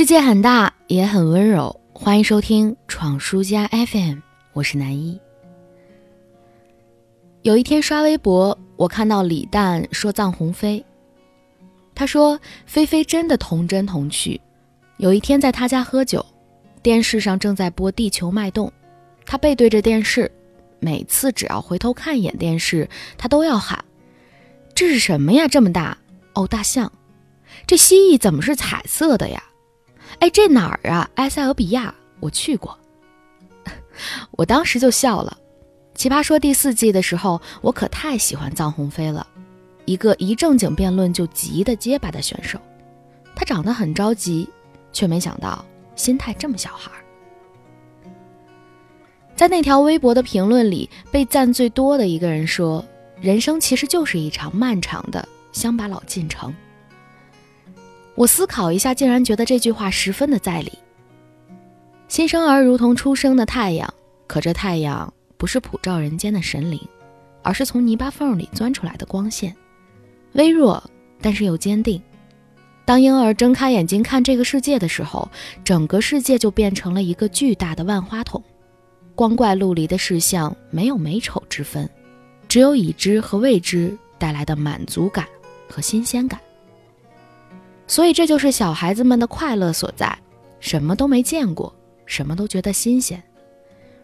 世界很大，也很温柔。欢迎收听《闯书家 FM》，我是南一。有一天刷微博，我看到李诞说藏鸿飞，他说菲菲真的童真童趣。有一天在他家喝酒，电视上正在播《地球脉动》，他背对着电视，每次只要回头看一眼电视，他都要喊：“这是什么呀？这么大哦，大象！这蜥蜴怎么是彩色的呀？”哎，这哪儿啊？埃塞俄比亚，我去过。我当时就笑了。奇葩说第四季的时候，我可太喜欢臧鸿飞了，一个一正经辩论就急的结巴的选手。他长得很着急，却没想到心态这么小孩。在那条微博的评论里，被赞最多的一个人说：“人生其实就是一场漫长的乡巴佬进城。”我思考一下，竟然觉得这句话十分的在理。新生儿如同初生的太阳，可这太阳不是普照人间的神灵，而是从泥巴缝里钻出来的光线，微弱但是又坚定。当婴儿睁开眼睛看这个世界的时候，整个世界就变成了一个巨大的万花筒，光怪陆离的事项没有美丑之分，只有已知和未知带来的满足感和新鲜感。所以，这就是小孩子们的快乐所在，什么都没见过，什么都觉得新鲜，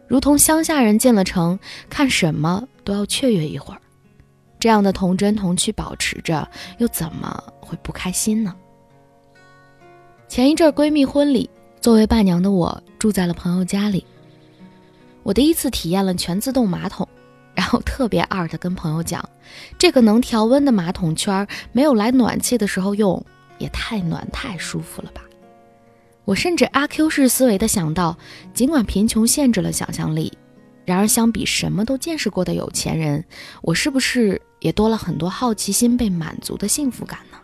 如同乡下人进了城，看什么都要雀跃一会儿。这样的童真童趣保持着，又怎么会不开心呢？前一阵闺蜜婚礼，作为伴娘的我住在了朋友家里，我第一次体验了全自动马桶，然后特别二的跟朋友讲，这个能调温的马桶圈没有来暖气的时候用。也太暖太舒服了吧！我甚至阿 Q 式思维的想到，尽管贫穷限制了想象力，然而相比什么都见识过的有钱人，我是不是也多了很多好奇心被满足的幸福感呢？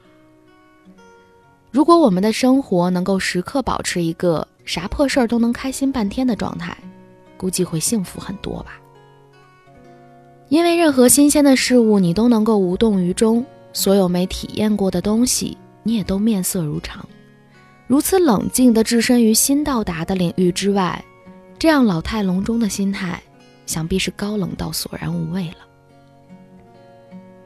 如果我们的生活能够时刻保持一个啥破事儿都能开心半天的状态，估计会幸福很多吧。因为任何新鲜的事物你都能够无动于衷，所有没体验过的东西。你也都面色如常，如此冷静地置身于新到达的领域之外，这样老态龙钟的心态，想必是高冷到索然无味了。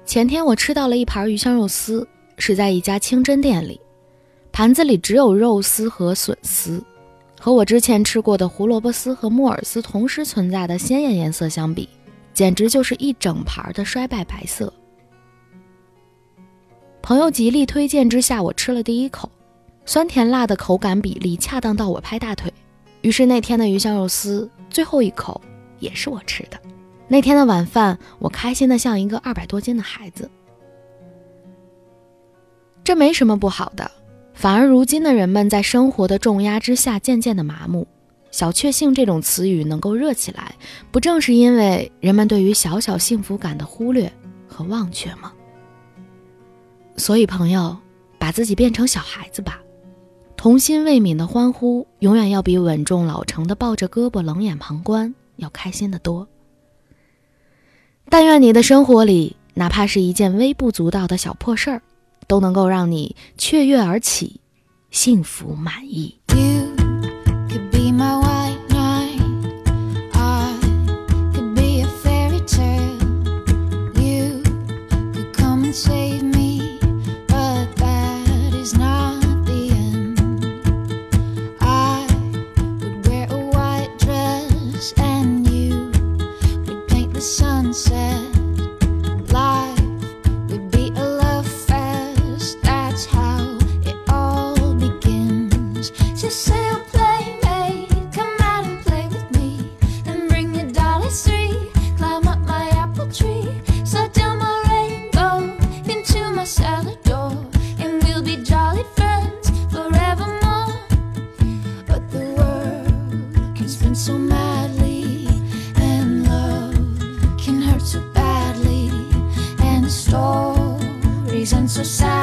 前天我吃到了一盘鱼香肉丝，是在一家清真店里，盘子里只有肉丝和笋丝，和我之前吃过的胡萝卜丝和木耳丝同时存在的鲜艳颜色相比，简直就是一整盘的衰败白色。朋友极力推荐之下，我吃了第一口，酸甜辣的口感比例恰当到我拍大腿。于是那天的鱼香肉丝最后一口也是我吃的。那天的晚饭，我开心的像一个二百多斤的孩子。这没什么不好的，反而如今的人们在生活的重压之下渐渐的麻木。小确幸这种词语能够热起来，不正是因为人们对于小小幸福感的忽略和忘却吗？所以，朋友，把自己变成小孩子吧，童心未泯的欢呼，永远要比稳重老成的抱着胳膊冷眼旁观要开心的多。但愿你的生活里，哪怕是一件微不足道的小破事儿，都能够让你雀跃而起，幸福满意。you could be my los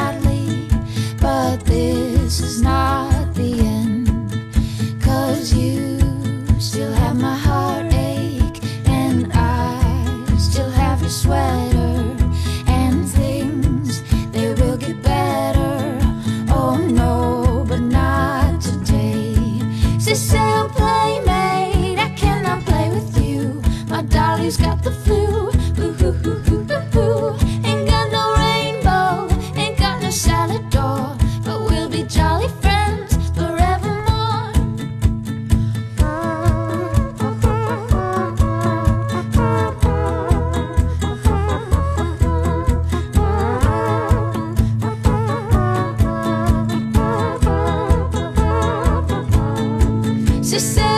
to say